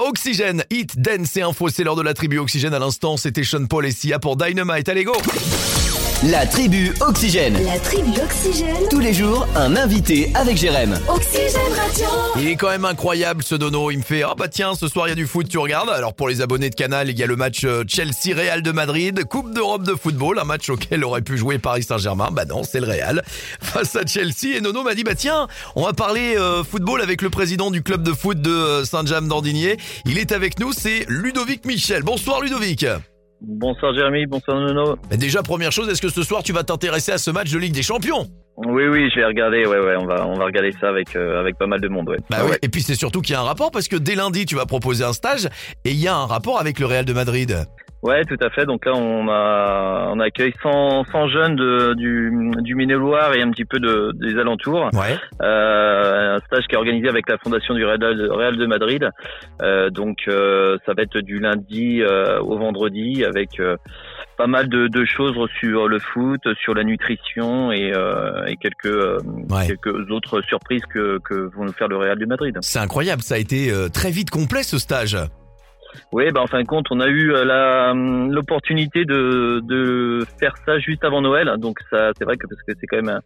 Oxygène, Hit, Dance et Info, c'est l'heure de la tribu Oxygène. À l'instant, c'était Sean Paul et Sia pour Dynamite, allez go La tribu Oxygène. La tribu Oxygène. Tous les jours, un invité avec Jérém. Oxygène Radio. Il est quand même incroyable ce dono, il me fait « Ah bah tiens, ce soir il y a du foot, tu regardes ?» Alors pour les abonnés de Canal, il y a le match euh, Chelsea-Real de Madrid, Coupe d'Europe de football, un match auquel aurait pu jouer Paris Saint-Germain, bah non, c'est le Real, face à Chelsea, et Nono m'a dit « Bah tiens, on va parler euh, football avec le président du club de foot de euh, Saint-James-d'Andinier, il est avec nous, c'est Ludovic Michel. Bonsoir Ludovic Bonsoir Jérémy, bonsoir Nono. Mais Déjà, première chose, est-ce que ce soir tu vas t'intéresser à ce match de Ligue des Champions? Oui, oui, je vais regarder, ouais, ouais, on va, on va regarder ça avec, euh, avec pas mal de monde, ouais. Bah Ah oui, ouais. et puis c'est surtout qu'il y a un rapport parce que dès lundi tu vas proposer un stage et il y a un rapport avec le Real de Madrid. Ouais, tout à fait. Donc là, on a, on accueille 100, 100 jeunes de, du, du Maine-et-Loire et un petit peu de, des alentours. Ouais. Euh, un stage qui est organisé avec la fondation du Real de, Real de Madrid. Euh, donc euh, ça va être du lundi euh, au vendredi avec euh, pas mal de, de choses sur le foot, sur la nutrition et, euh, et quelques, euh, Ouais. quelques autres surprises que, que vont nous faire le Real de Madrid. C'est incroyable, ça a été très vite complet ce stage. Oui, bah en fin de compte, on a eu euh, la hum, l'opportunité de, de faire ça juste avant Noël. Donc ça, c'est vrai que parce que c'est quand même un-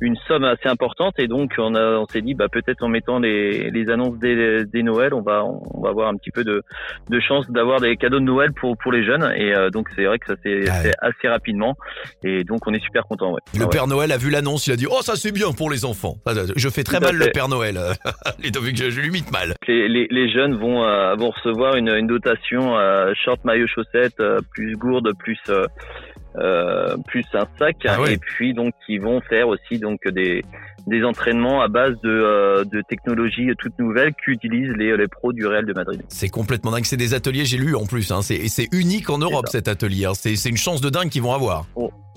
une somme assez importante et donc on a on s'est dit bah peut-être en mettant les, les annonces dès, dès Noël, on va on va avoir un petit peu de de chance d'avoir des cadeaux de Noël pour pour les jeunes et euh, donc c'est vrai que ça s'est Ah ouais. fait assez rapidement et donc on est super content. Ouais. Le Ah ouais. Père Noël a vu l'annonce, il a dit « Oh ça c'est bien pour les enfants ». Je fais très mal le. Père Noël. Ludovic, je, je l'imite mal. les, les, les jeunes vont, euh, vont recevoir une, une dotation euh, short maillot chaussette euh, plus gourde plus euh, plus un sac Ah ouais. et puis donc ils vont faire aussi donc des des entraînements à base de, de technologies toutes nouvelles qu'utilisent les, les pros du Real de Madrid. C'est complètement dingue, c'est des ateliers, j'ai lu en plus, hein. c'est unique en Europe cet atelier, hein. c'est c'est une chance de dingue qu'ils vont avoir.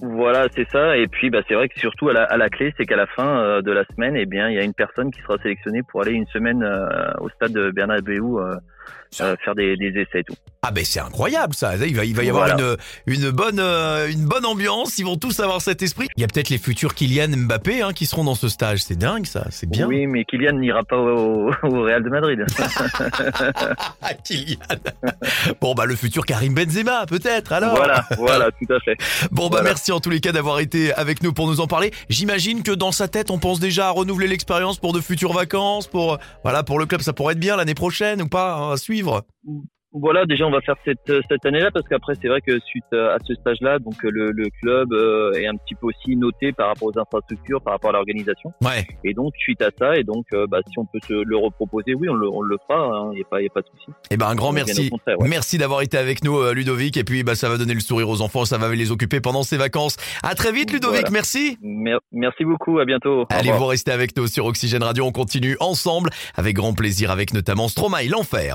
Voilà, c'est ça. Et puis, bah, c'est vrai que surtout à la, à la clé, c'est qu'à la fin euh, de la semaine, eh bien, il y a une personne qui sera sélectionnée pour aller une semaine euh, au stade de Bernabéu euh, euh, faire des, des essais et tout. Ah ben c'est incroyable ça, il va, il va y avoir Voilà. une, une, bonne, une bonne ambiance, ils vont tous avoir cet esprit. Il y a peut-être les futurs Kylian Mbappé hein, qui seront dans ce stage, c'est dingue ça, c'est bien. Oui, mais Kylian n'ira pas au, au Real de Madrid. Ah, Kylian Bon bah le futur Karim Benzema peut-être alors voilà, voilà, tout à fait. Bon bah Voilà. merci en tous les cas d'avoir été avec nous pour nous en parler. J'imagine que dans sa tête on pense déjà à renouveler l'expérience pour de futures vacances, pour voilà pour le club ça pourrait être bien l'année prochaine ou pas hein, à suivre. Voilà, déjà on va faire cette cette année-là parce qu'après c'est vrai que suite à ce stage-là, donc le, le club euh, est un petit peu aussi noté par rapport aux infrastructures, par rapport à l'organisation. Ouais. Et donc suite à ça, et donc euh, bah, si on peut se le reproposer, oui, on le, on le fera. Il n'y a pas y a pas de souci. Eh ben un grand merci. ouais. Merci d'avoir été avec nous euh, Ludovic et puis bah ça va donner le sourire aux enfants, ça va les occuper pendant ces vacances. À très vite Ludovic, Voilà. merci. Mer- merci beaucoup, à bientôt. Allez vous restez avec nous sur Oxygène Radio, on continue ensemble avec grand plaisir avec notamment Stromae l'enfer.